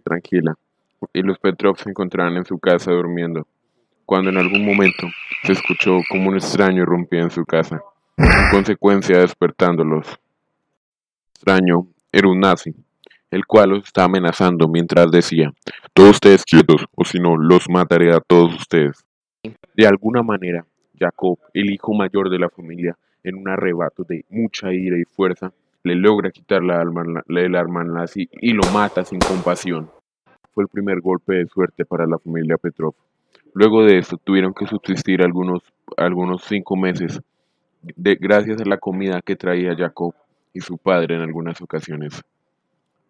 tranquila, y los Petrov se encontraban en su casa durmiendo, cuando en algún momento se escuchó como un extraño irrumpía en su casa, en consecuencia despertándolos. Extraño era un nazi, el cual los estaba amenazando mientras decía, todos ustedes quietos, o si no, los mataré a todos ustedes. De alguna manera, Jacob, el hijo mayor de la familia, en un arrebato de mucha ira y fuerza, le logra quitar la alma, el arma nazi y lo mata sin compasión. Fue el primer golpe de suerte para la familia Petrov. Luego de eso tuvieron que subsistir algunos, algunos cinco meses, de, gracias a la comida que traía Jacob y su padre en algunas ocasiones.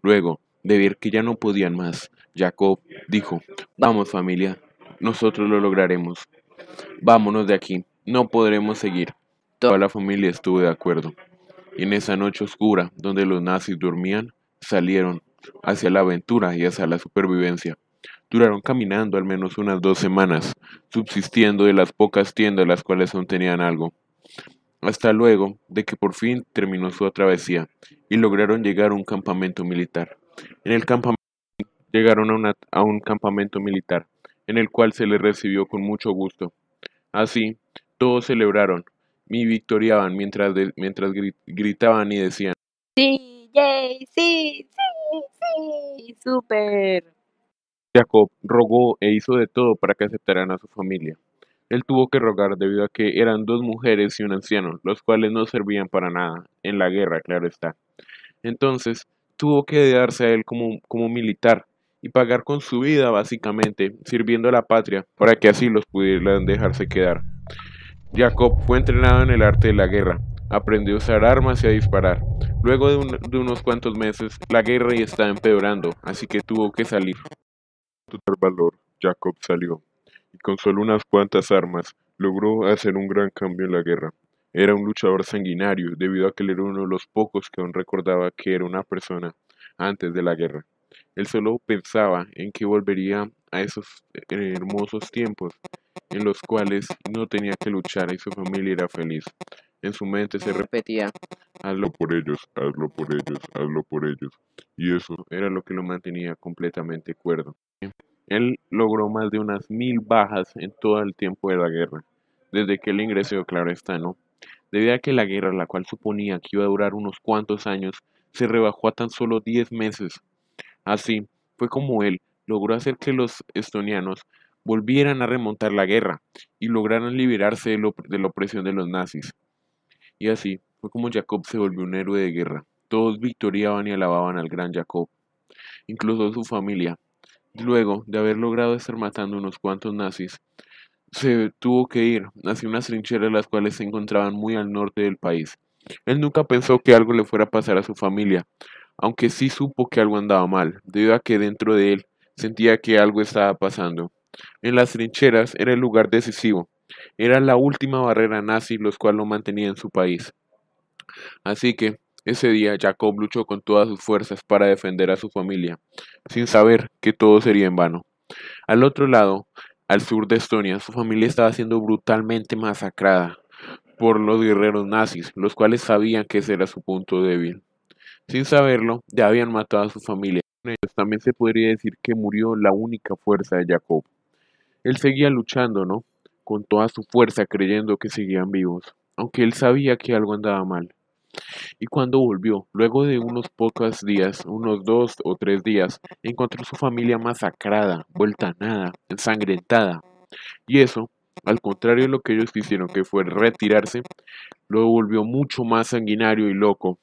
Luego, de ver que ya no podían más, Jacob dijo, vamos familia, nosotros lo lograremos. Vámonos de aquí, no podremos seguir. Toda la familia estuvo de acuerdo. En esa noche oscura, donde los nazis dormían, salieron hacia la aventura y hacia la supervivencia. Duraron caminando al menos unas dos semanas, subsistiendo de las pocas tiendas las cuales aún tenían algo. Hasta luego de que por fin terminó su travesía y lograron llegar a un campamento militar. En el campamento llegaron a, a un campamento militar, en el cual se les recibió con mucho gusto. Así, todos celebraron, y victoriaban mientras, mientras gritaban y decían: Sí, yay, sí, sí, sí, super. Jacob rogó e hizo de todo para que aceptaran a su familia. Él tuvo que rogar debido a que eran dos mujeres y un anciano, los cuales no servían para nada, en la guerra, claro está. Entonces, tuvo que darse a él como, como militar y pagar con su vida, básicamente, sirviendo a la patria, para que así los pudieran dejarse quedar. Jacob fue entrenado en el arte de la guerra, aprendió a usar armas y a disparar. Luego de, unos cuantos meses, la guerra ya estaba empeorando, así que tuvo que salir. Total valor, Jacob salió, y con solo unas cuantas armas logró hacer un gran cambio en la guerra. Era un luchador sanguinario, debido a que él era uno de los pocos que aún recordaba que era una persona antes de la guerra. Él solo pensaba en que volvería a esos eh, hermosos tiempos en los cuales no tenía que luchar y su familia era feliz. En su mente se repetía, hazlo por ellos, hazlo por ellos, hazlo por ellos. Y eso era lo que lo mantenía completamente cuerdo. Él logró más de unas mil bajas en todo el tiempo de la guerra, desde que él ingresó, claro está, ¿no? Debido a que la guerra, la cual suponía que iba a durar unos cuantos años, se rebajó a tan solo 10 meses. Así, fue como él logró hacer que los estonianos volvieran a remontar la guerra y lograran liberarse de, la opresión de los nazis. Y así fue como Jacob se volvió un héroe de guerra. Todos victoriaban y alababan al gran Jacob, incluso su familia. Luego de haber logrado estar matando unos cuantos nazis, se tuvo que ir hacia unas trincheras las cuales se encontraban muy al norte del país. Él nunca pensó que algo le fuera a pasar a su familia, aunque sí supo que algo andaba mal, debido a que dentro de él sentía que algo estaba pasando. En las trincheras era el lugar decisivo, era la última barrera nazi los cual lo mantenía en su país. Así que, ese día Jacob luchó con todas sus fuerzas para defender a su familia, sin saber que todo sería en vano. Al otro lado, al sur de Estonia, su familia estaba siendo brutalmente masacrada por los guerreros nazis, los cuales sabían que ese era su punto débil. Sin saberlo, ya habían matado a su familia. También se podría decir que murió la única fuerza de Jacob. Él seguía luchando, ¿no? Con toda su fuerza, creyendo que seguían vivos, aunque él sabía que algo andaba mal. Y cuando volvió, luego de unos pocos días, unos dos o tres días, encontró su familia masacrada, vuelta a nada, ensangrentada. Y eso, al contrario de lo que ellos hicieron, que fue retirarse, lo volvió mucho más sanguinario y loco.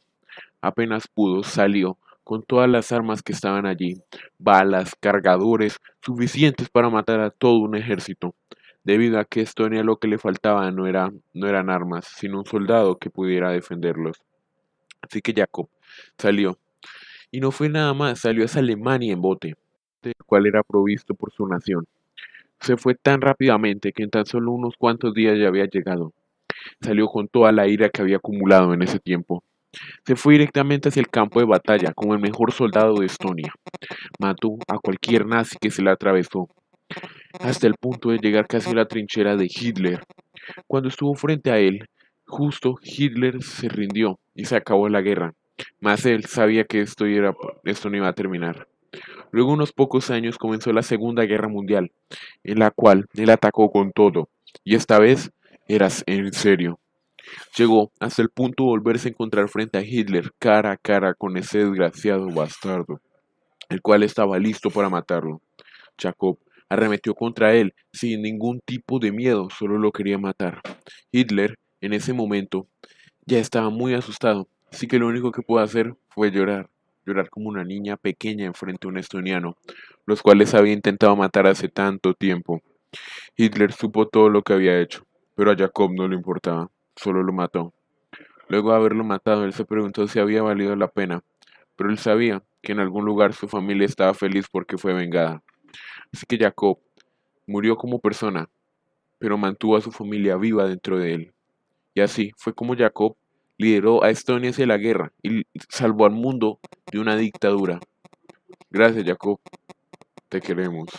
Apenas pudo, salió, con todas las armas que estaban allí, balas, cargadores, suficientes para matar a todo un ejército, debido a que Estonia lo que le faltaba no, era, no eran armas, sino un soldado que pudiera defenderlos. Así que Jacob salió. Y no fue nada más, salió a Alemania en bote, el cual era provisto por su nación. Se fue tan rápidamente que en tan solo unos cuantos días ya había llegado. Salió con toda la ira que había acumulado en ese tiempo. Se fue directamente hacia el campo de batalla como el mejor soldado de Estonia. Mató a cualquier nazi que se le atravesó, hasta el punto de llegar casi a la trinchera de Hitler. Cuando estuvo frente a él, justo Hitler se rindió y se acabó la guerra. Mas él sabía que esto, esto no iba a terminar. Luego, unos pocos años, comenzó la Segunda Guerra Mundial, en la cual él atacó con todo, y esta vez eras en serio. Llegó hasta el punto de volverse a encontrar frente a Hitler cara a cara con ese desgraciado bastardo, el cual estaba listo para matarlo. Jacob arremetió contra él sin ningún tipo de miedo, solo lo quería matar. Hitler, en ese momento, ya estaba muy asustado, así que lo único que pudo hacer fue llorar, llorar como una niña pequeña enfrente a un estoniano, los cuales había intentado matar hace tanto tiempo. Hitler supo todo lo que había hecho, pero a Jacob no le importaba solo lo mató. Luego de haberlo matado, él se preguntó si había valido la pena, pero él sabía que en algún lugar su familia estaba feliz porque fue vengada. Así que Jacob murió como persona, pero mantuvo a su familia viva dentro de él. Y así fue como Jacob lideró a Estonia hacia la guerra y salvó al mundo de una dictadura. Gracias Jacob, te queremos.